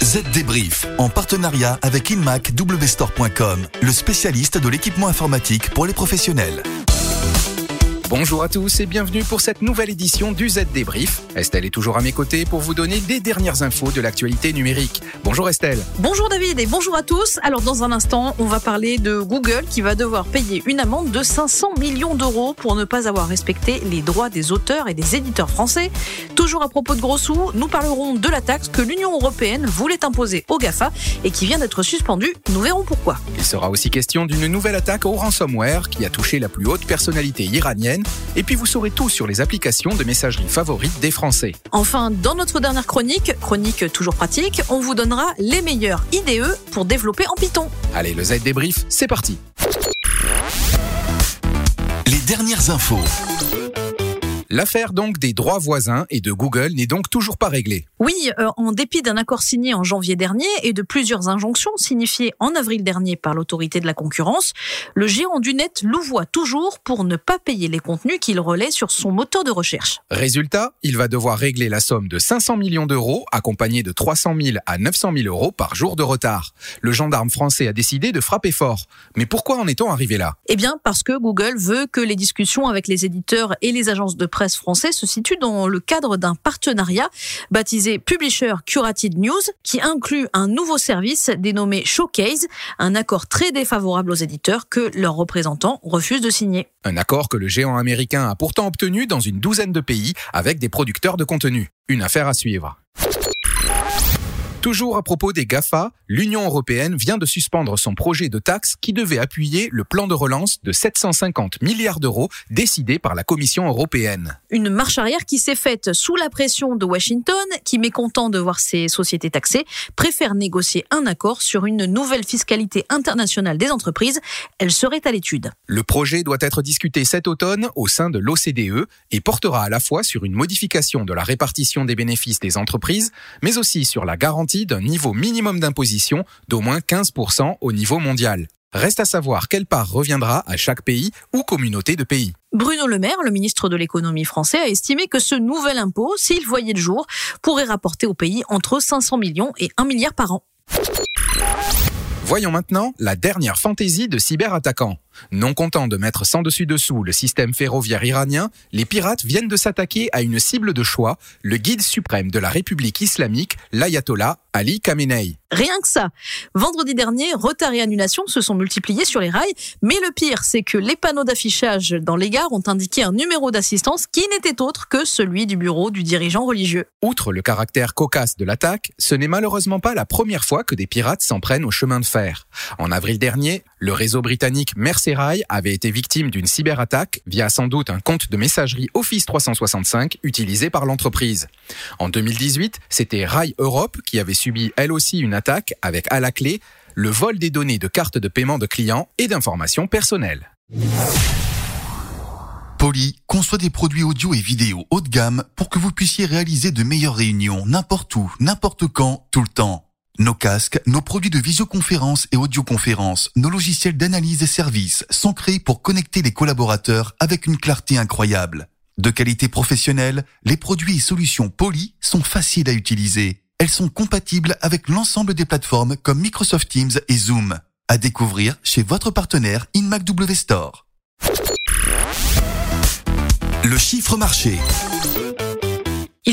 Z Débrief, en partenariat avec InmacWstore.com, le spécialiste de l'équipement informatique pour les professionnels. Bonjour à tous et bienvenue pour cette nouvelle édition du Z Débrief. Estelle est toujours à mes côtés pour vous donner les dernières infos de l'actualité numérique. Bonjour Estelle. Bonjour David et bonjour à tous. Alors dans un instant, on va parler de Google qui va devoir payer une amende de 500 millions d'euros pour ne pas avoir respecté les droits des auteurs et des éditeurs français. Toujours à propos de gros sous, nous parlerons de la taxe que l'Union européenne voulait imposer aux GAFA et qui vient d'être suspendue. Nous verrons pourquoi. Il sera aussi question d'une nouvelle attaque au ransomware qui a touché la plus haute personnalité iranienne et puis vous saurez tout sur les applications de messagerie favorites des Français. Enfin, dans notre dernière chronique, chronique toujours pratique, on vous donnera les meilleurs IDE pour développer en Python. Allez, le Z débrief, c'est parti. Les dernières infos. L'affaire donc des droits voisins et de Google n'est donc toujours pas réglée. Oui, euh, en dépit d'un accord signé en janvier dernier et de plusieurs injonctions signifiées en avril dernier par l'autorité de la concurrence, le géant du net louvoie toujours pour ne pas payer les contenus qu'il relaie sur son moteur de recherche. Résultat, il va devoir régler la somme de 500 millions d'euros, accompagnée de 300 000 à 900 000 euros par jour de retard. Le gendarme français a décidé de frapper fort. Mais pourquoi en est-on arrivé là? Eh bien, parce que Google veut que les discussions avec les éditeurs et les agences de presse français se situent dans le cadre d'un partenariat baptisé Publisher Curated News, qui inclut un nouveau service dénommé Showcase, un accord très défavorable aux éditeurs que leurs représentants refusent de signer. Un accord que le géant américain a pourtant obtenu dans une douzaine de pays avec des producteurs de contenu. Une affaire à suivre. Toujours à propos des GAFA, l'Union européenne vient de suspendre son projet de taxe qui devait appuyer le plan de relance de 750 milliards d'euros décidé par la Commission européenne. Une marche arrière qui s'est faite sous la pression de Washington, qui, mécontent de voir ses sociétés taxées, préfère négocier un accord sur une nouvelle fiscalité internationale des entreprises. Elle serait à l'étude. Le projet doit être discuté cet automne au sein de l'OCDE et portera à la fois sur une modification de la répartition des bénéfices des entreprises, mais aussi sur la garantie d'un niveau minimum d'imposition d'au moins 15% au niveau mondial. Reste à savoir quelle part reviendra à chaque pays ou communauté de pays. Bruno Le Maire, le ministre de l'économie français, a estimé que ce nouvel impôt, s'il voyait le jour, pourrait rapporter au pays entre 500 millions et 1 milliard par an. Voyons maintenant la dernière fantaisie de cyberattaquants. Non content de mettre sans dessus dessous le système ferroviaire iranien, les pirates viennent de s'attaquer à une cible de choix, le guide suprême de la République islamique, l'ayatollah Ali Khamenei. Rien que ça. Vendredi dernier, retard et annulation se sont multipliés sur les rails, mais le pire, c'est que les panneaux d'affichage dans les gares ont indiqué un numéro d'assistance qui n'était autre que celui du bureau du dirigeant religieux. Outre le caractère cocasse de l'attaque, ce n'est malheureusement pas la première fois que des pirates s'en prennent au chemin de fer. En avril dernier, le réseau britannique Merseyrail avait été victime d'une cyberattaque via sans doute un compte de messagerie Office 365 utilisé par l'entreprise. En 2018, c'était Rail Europe qui avait subi elle aussi une attaque avec à la clé le vol des données de cartes de paiement de clients et d'informations personnelles. Poly conçoit des produits audio et vidéo haut de gamme pour que vous puissiez réaliser de meilleures réunions n'importe où, n'importe quand, tout le temps. Nos casques, nos produits de visioconférence et audioconférence, nos logiciels d'analyse et services sont créés pour connecter les collaborateurs avec une clarté incroyable. De qualité professionnelle, les produits et solutions Poly sont faciles à utiliser. Elles sont compatibles avec l'ensemble des plateformes comme Microsoft Teams et Zoom. À découvrir chez votre partenaire InMacW Store. Le chiffre marché.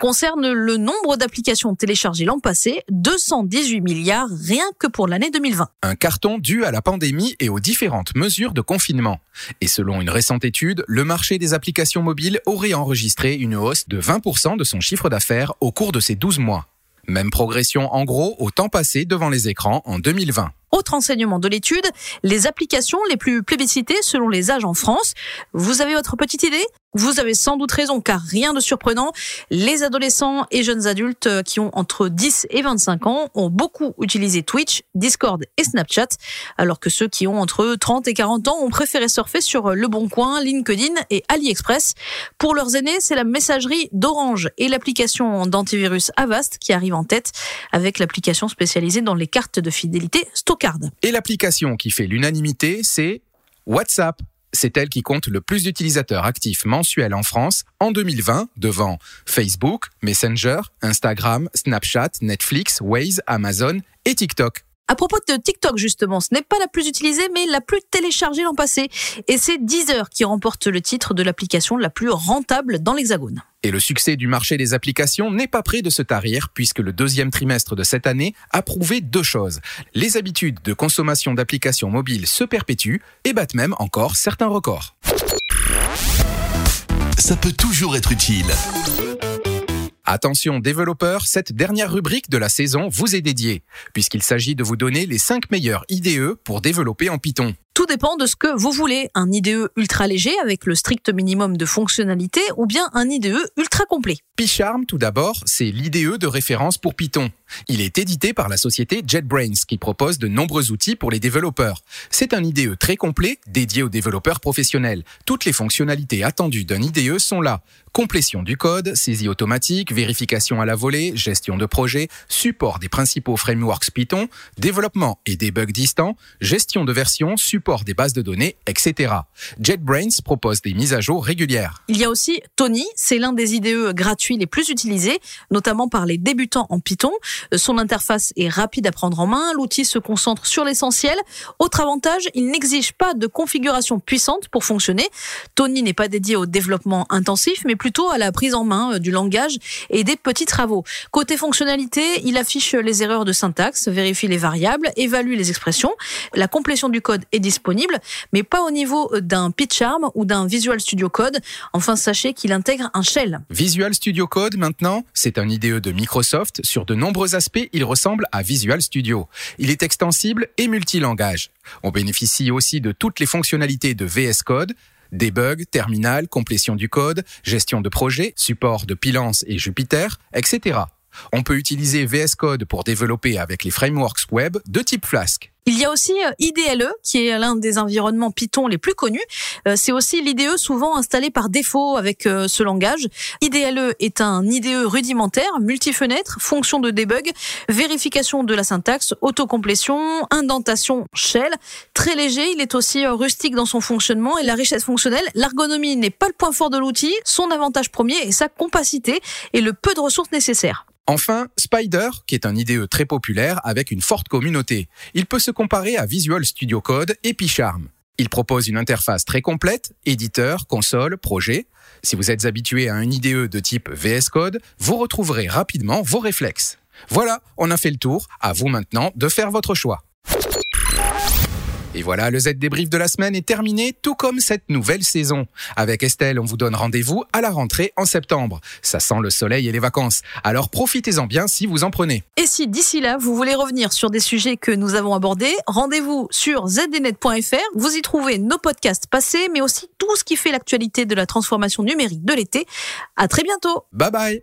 Concerne le nombre d'applications téléchargées l'an passé, 218 milliards rien que pour l'année 2020. Un carton dû à la pandémie et aux différentes mesures de confinement. Et selon une récente étude, le marché des applications mobiles aurait enregistré une hausse de 20% de son chiffre d'affaires au cours de ces 12 mois. Même progression en gros au temps passé devant les écrans en 2020. Autre enseignement de l'étude, les applications les plus plébiscitées selon les âges en France. Vous avez votre petite idée? Vous avez sans doute raison, car rien de surprenant, les adolescents et jeunes adultes euh, qui ont entre 10 et 25 ans ont beaucoup utilisé Twitch, Discord et Snapchat, alors que ceux qui ont entre 30 et 40 ans ont préféré surfer sur Le Bon LinkedIn et AliExpress. Pour leurs aînés, c'est la messagerie d'Orange et l'application d'antivirus Avast qui arrivent en tête, avec l'application spécialisée dans les cartes de fidélité Stockard. Et l'application qui fait l'unanimité, c'est WhatsApp. C'est elle qui compte le plus d'utilisateurs actifs mensuels en France en 2020, devant Facebook, Messenger, Instagram, Snapchat, Netflix, Waze, Amazon et TikTok. À propos de TikTok, justement, ce n'est pas la plus utilisée, mais la plus téléchargée l'an passé. Et c'est Deezer qui remporte le titre de l'application la plus rentable dans l'Hexagone. Et le succès du marché des applications n'est pas prêt de se tarir puisque le deuxième trimestre de cette année a prouvé deux choses. Les habitudes de consommation d'applications mobiles se perpétuent et battent même encore certains records. Ça peut toujours être utile. Attention développeurs, cette dernière rubrique de la saison vous est dédiée, puisqu'il s'agit de vous donner les 5 meilleurs IDE pour développer en Python. Tout dépend de ce que vous voulez. Un IDE ultra léger avec le strict minimum de fonctionnalité ou bien un IDE ultra complet. PyCharm, tout d'abord, c'est l'IDE de référence pour Python. Il est édité par la société JetBrains qui propose de nombreux outils pour les développeurs. C'est un IDE très complet dédié aux développeurs professionnels. Toutes les fonctionnalités attendues d'un IDE sont là. Complétion du code, saisie automatique, vérification à la volée, gestion de projet, support des principaux frameworks Python, développement et debug distant, gestion de version, support des bases de données, etc. JetBrains propose des mises à jour régulières. Il y a aussi Tony, c'est l'un des IDE gratuits les plus utilisés, notamment par les débutants en Python. Son interface est rapide à prendre en main, l'outil se concentre sur l'essentiel. Autre avantage, il n'exige pas de configuration puissante pour fonctionner. Tony n'est pas dédié au développement intensif, mais plutôt à la prise en main euh, du langage et des petits travaux. Côté fonctionnalité, il affiche les erreurs de syntaxe, vérifie les variables, évalue les expressions. La complétion du code est disponible, mais pas au niveau d'un PyCharm ou d'un Visual Studio Code. Enfin, sachez qu'il intègre un shell. Visual Studio Code, maintenant, c'est un IDE de Microsoft. Sur de nombreux aspects, il ressemble à Visual Studio. Il est extensible et multilangage. On bénéficie aussi de toutes les fonctionnalités de VS Code, debug, terminal, complétion du code, gestion de projet, support de Pylance et Jupyter, etc. On peut utiliser VS Code pour développer avec les frameworks web de type Flask. Il y a aussi euh, IDLE, qui est l'un des environnements Python les plus connus. Euh, c'est aussi l'IDE souvent installé par défaut avec euh, ce langage. IDLE est un IDE rudimentaire, multi-fenêtre, fonction de debug, vérification de la syntaxe, autocomplétion, indentation shell. Très léger, il est aussi rustique dans son fonctionnement et la richesse fonctionnelle. L'ergonomie n'est pas le point fort de l'outil. Son avantage premier est sa compacité et le peu de ressources nécessaires. Enfin, Spider, qui est un IDE très populaire avec une forte communauté. Il peut se comparer à Visual Studio Code et PyCharm. Il propose une interface très complète, éditeur, console, projet. Si vous êtes habitué à un IDE de type VS Code, vous retrouverez rapidement vos réflexes. Voilà, on a fait le tour. À vous maintenant de faire votre choix. Et voilà, le Z débrief de la semaine est terminé, tout comme cette nouvelle saison. Avec Estelle, on vous donne rendez-vous à la rentrée en septembre. Ça sent le soleil et les vacances. Alors profitez-en bien si vous en prenez. Et si d'ici là, vous voulez revenir sur des sujets que nous avons abordés, rendez-vous sur zdnet.fr. Vous y trouvez nos podcasts passés, mais aussi tout ce qui fait l'actualité de la transformation numérique de l'été. À très bientôt. Bye bye.